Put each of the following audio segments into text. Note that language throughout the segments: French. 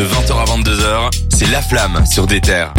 De 20h à 22h, c'est La Flamme sur des terres.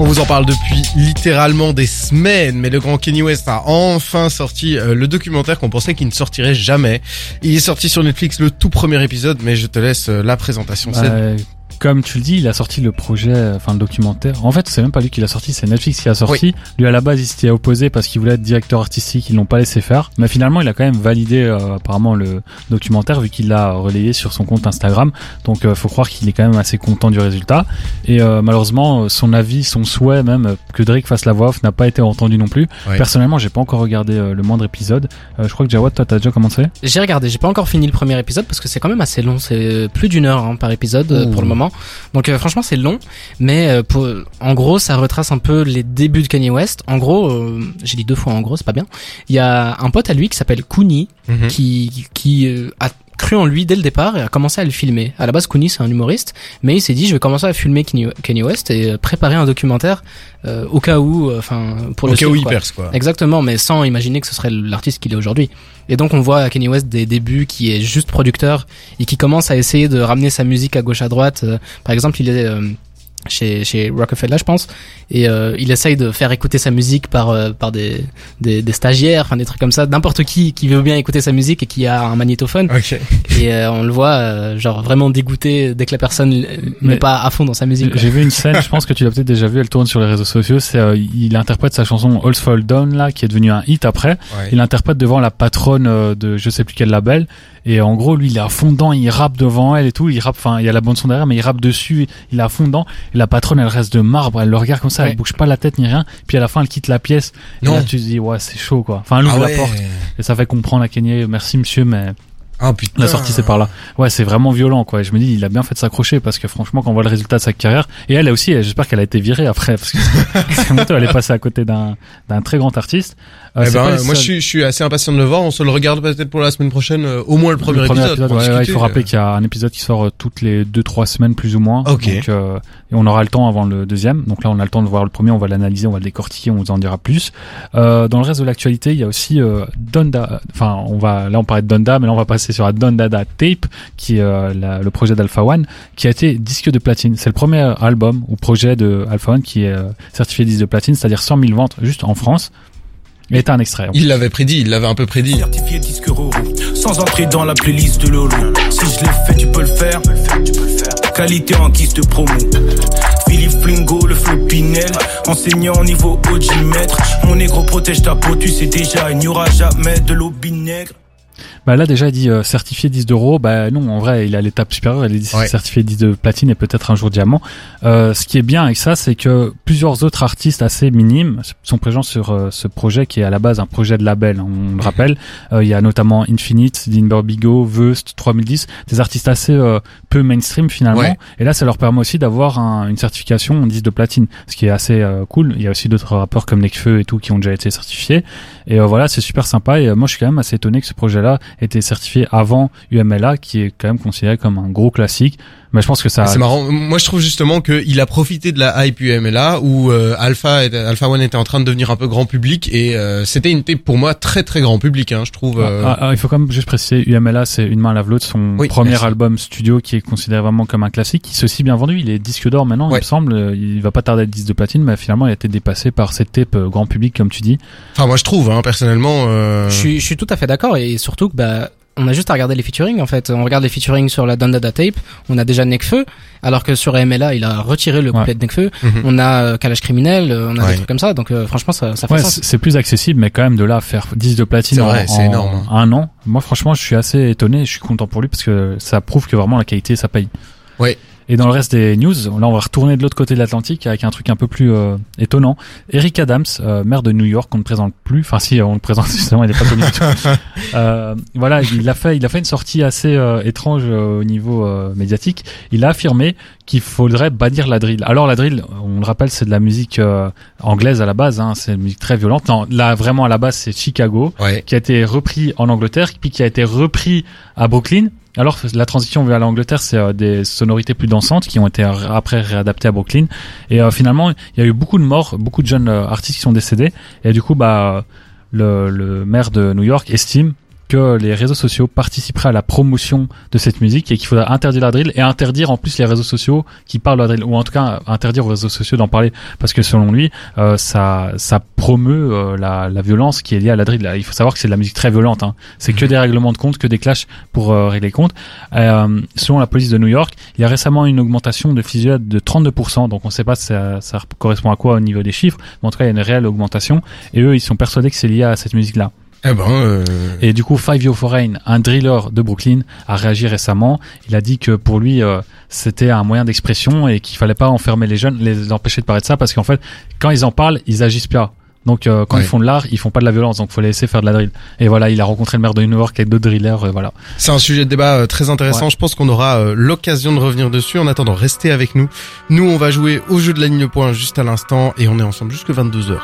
On vous en parle depuis littéralement des semaines, mais le grand Kenny West a enfin sorti euh, le documentaire qu'on pensait qu'il ne sortirait jamais. Il est sorti sur Netflix le tout premier épisode, mais je te laisse euh, la présentation. Euh, comme tu le dis, il a sorti le projet, enfin le documentaire. En fait, c'est même pas lui qui l'a sorti, c'est Netflix qui l'a sorti. Lui à la base, il s'était opposé parce qu'il voulait être directeur artistique, ils l'ont pas laissé faire. Mais finalement, il a quand même validé euh, apparemment le documentaire vu qu'il l'a relayé sur son compte Instagram. Donc, euh, faut croire qu'il est quand même assez content du résultat. Et euh, malheureusement, euh, son avis, son souhait même euh, que Drake fasse la voix off n'a pas été entendu non plus. Personnellement, j'ai pas encore regardé euh, le moindre épisode. Euh, je crois que Jawad, toi, t'as déjà commencé? J'ai regardé, j'ai pas encore fini le premier épisode parce que c'est quand même assez long, c'est plus d'une heure hein, par épisode Ouh. pour le moment. Donc euh, franchement c'est long, mais euh, pour, en gros ça retrace un peu les débuts de Kanye West. En gros, euh, j'ai dit deux fois en gros, c'est pas bien. Il y a un pote à lui qui s'appelle Kuni Mhm. qui qui a cru en lui dès le départ et a commencé à le filmer. À la base, Kuni c'est un humoriste, mais il s'est dit je vais commencer à filmer Kanye Kanye West et euh, préparer un documentaire euh, au cas où, euh, enfin pour Au le cas où il perce, quoi. Exactement, mais sans imaginer que ce serait l'artiste qu'il est aujourd'hui. Et donc on voit à Kanye West des débuts qui est juste producteur et qui commence à essayer de ramener sa musique à gauche à droite. Par exemple, il est euh, chez, chez Rockefeller, je pense, et euh, il essaye de faire écouter sa musique par euh, par des, des des stagiaires, enfin des trucs comme ça, n'importe qui qui veut bien écouter sa musique et qui a un magnétophone. Et euh, on le voit euh, genre vraiment dégoûté dès que la personne n'est pas à fond dans sa musique. J'ai vu une scène, je pense que tu l'as peut-être déjà vu, elle tourne sur les réseaux sociaux. C'est, euh, il interprète sa chanson All Fall Down là, qui est devenue un hit après. Ouais. Il interprète devant la patronne euh, de je sais plus quel label. Et en gros, lui, il est à fond dedans, il rappe devant elle et tout. Il rappe, enfin, il y a la bande son derrière, mais il rappe dessus. Il est à fond dedans. Et la patronne, elle reste de marbre. Elle le regarde comme ça, Ouais. elle bouge pas la tête ni rien. Puis à la fin, elle quitte la pièce. Et Non. là, tu te dis, ouais, c'est chaud quoi. Enfin, elle ouvre Ah la porte. Et ça fait comprendre à Kenny, merci monsieur, mais Ah putain. la sortie c'est par là. Ouais, c'est vraiment violent quoi. Et je me dis il a bien fait de s'accrocher parce que franchement quand on voit le résultat de sa carrière et elle aussi, j'espère qu'elle a été virée après parce que c'est moto, elle est passée à côté d'un d'un très grand artiste. Euh, Eh ben, moi je suis, je suis assez impatient de le voir. On se le regarde peut-être pour la semaine prochaine, euh, au moins le premier, le premier épisode. ouais, ouais, il faut rappeler qu'il y a un épisode qui sort euh, toutes les deux trois semaines plus ou moins. Ok. Donc, euh, et on aura le temps avant le deuxième. Donc là, on a le temps de voir le premier, on va l'analyser, on va le décortiquer, on vous en dira plus. Euh, dans le reste de l'actualité, il y a aussi euh, Donda. Enfin, on va là, on parlait de Donda, mais là, on va passer sur la Dondada Tape, qui est euh, la- le projet d'Alpha One, qui a été disque de platine. C'est le premier album ou projet de Alpha One qui est euh, certifié disque de platine, c'est-à-dire 100 000 ventes juste en France. Et t'as un extrait. Il l'avait prédit, il l'avait un peu prédit. Certifié disque Roro, sans entrer dans la playlist de Lolo. Si je l'ai fait, tu peux le faire. Qualité en guise de promo. Philippe Flingo, le flow Pinel. Enseignant au niveau OG maître. Mon négro protège ta peau, tu sais déjà, il n'y aura jamais de l'eau vinaigre. Bah là déjà il dit euh, certifié 10 d'euros, bah non en vrai il a l'étape supérieure, il est dit Ouais. certifié 10 de platine et peut-être un jour diamant. Euh, ce qui est bien avec ça c'est que plusieurs autres artistes assez minimes sont présents sur euh, ce projet qui est à la base un projet de label, hein, on le rappelle. Euh, il y a notamment Infinite, Bigo, Veust, 3010, des artistes assez euh, peu mainstream finalement. Ouais. Et là ça leur permet aussi d'avoir un- une certification en 10 de platine, ce qui est assez euh, cool. Il y a aussi d'autres rappeurs comme Nekfeu et tout qui ont déjà été certifiés. Et voilà c'est super sympa et moi je suis quand même assez étonné que ce était certifié avant UMLA, qui est quand même considéré comme un gros classique. Mais je pense que ça. C'est marrant. Moi, je trouve justement qu'il a profité de la hype UMLA où euh, Alpha, était- Alpha One était en train de devenir un peu grand public et euh, c'était une tape pour moi très très grand public. Hein, je trouve. euh, Ah, ah, il faut quand même juste préciser, UMLA, c'est Une main lave l'autre, son Oui, premier merci. album studio qui est considéré vraiment comme un classique, qui s'est aussi bien vendu. Il est disque d'or maintenant, il Ouais. me semble. Il va pas tarder à être disque de platine, mais finalement, il a été dépassé par cette tape euh, grand public, comme tu dis. Enfin, moi, je trouve, hein, personnellement. euh, Je suis, je suis tout à fait d'accord et surtout que bah on a juste à regarder les featuring en fait. On regarde les featuring sur la Dondada Tape, on a déjà Nekfeu, alors que sur MLA il a retiré le Ouais. couplet de Nekfeu. mhm. On a euh, Kalash Criminel, euh, on a Ouais. des trucs comme ça, donc euh, franchement ça, ça fait Ouais, sens. c'est plus accessible, mais quand même de là à faire 10 de platine C'est en, énorme, hein. un an. Moi, franchement, je suis assez étonné. Je suis content pour lui parce que ça prouve que vraiment la qualité, ça paye. Ouais. Et dans le reste des news, là, on va retourner de l'autre côté de l'Atlantique avec un truc un peu plus euh, étonnant. Eric Adams, euh, maire de New York, qu'on ne présente plus. Enfin, si, on le présente justement, il est pas connu du tout. Euh, voilà, il a fait, il a fait une sortie assez euh, étrange euh, au niveau euh, médiatique. Il a affirmé qu'il faudrait bannir la drill. Alors la drill, on le rappelle, c'est de la musique euh, anglaise à la base. Hein, c'est une musique très violente. Non, là vraiment à la base, c'est Chicago Ouais. qui a été repris en Angleterre, puis qui a été repris à Brooklyn. Alors la transition vers l'Angleterre, c'est euh, des sonorités plus dansantes qui ont été après réadaptées à Brooklyn. Et euh, finalement, il y a eu beaucoup de morts, beaucoup de jeunes euh, artistes qui sont décédés. Et du coup, bah, le, le maire de New York estime que les réseaux sociaux participeraient à la promotion de cette musique et qu'il faudrait interdire la drill et interdire en plus les réseaux sociaux qui parlent de la drill ou en tout cas interdire aux réseaux sociaux d'en parler parce que selon lui euh, ça ça promeut euh, la, la violence qui est liée à la drill. Il faut savoir que c'est de la musique très violente. Hein. C'est que des règlements de compte, que des clashs pour euh, régler les comptes. Euh, selon la police de New York, il y a récemment une augmentation de fusillades de 32%. Donc on ne sait pas si ça, ça correspond à quoi au niveau des chiffres, mais en tout cas il y a une réelle augmentation. Et eux ils sont persuadés que c'est lié à cette musique là. Eh ben, euh, Et du coup, Five Yo Foreign, un driller de Brooklyn, a réagi récemment. Il a dit que pour lui, euh, c'était un moyen d'expression et qu'il fallait pas enfermer les jeunes, les empêcher de parler de ça, parce qu'en fait, quand ils en parlent, ils agissent pas. Donc euh, quand Ouais. ils font de l'art, ils font pas de la violence, donc faut les laisser faire de la drill. Et voilà, il a rencontré le maire de New York avec d'autres drillers, euh, voilà. c'est un sujet de débat euh, très intéressant. Ouais. Je pense qu'on aura euh, l'occasion de revenir dessus. En attendant, restez avec nous. Nous, on va jouer au jeu de la ligne de points juste à l'instant et on est ensemble jusque 22h.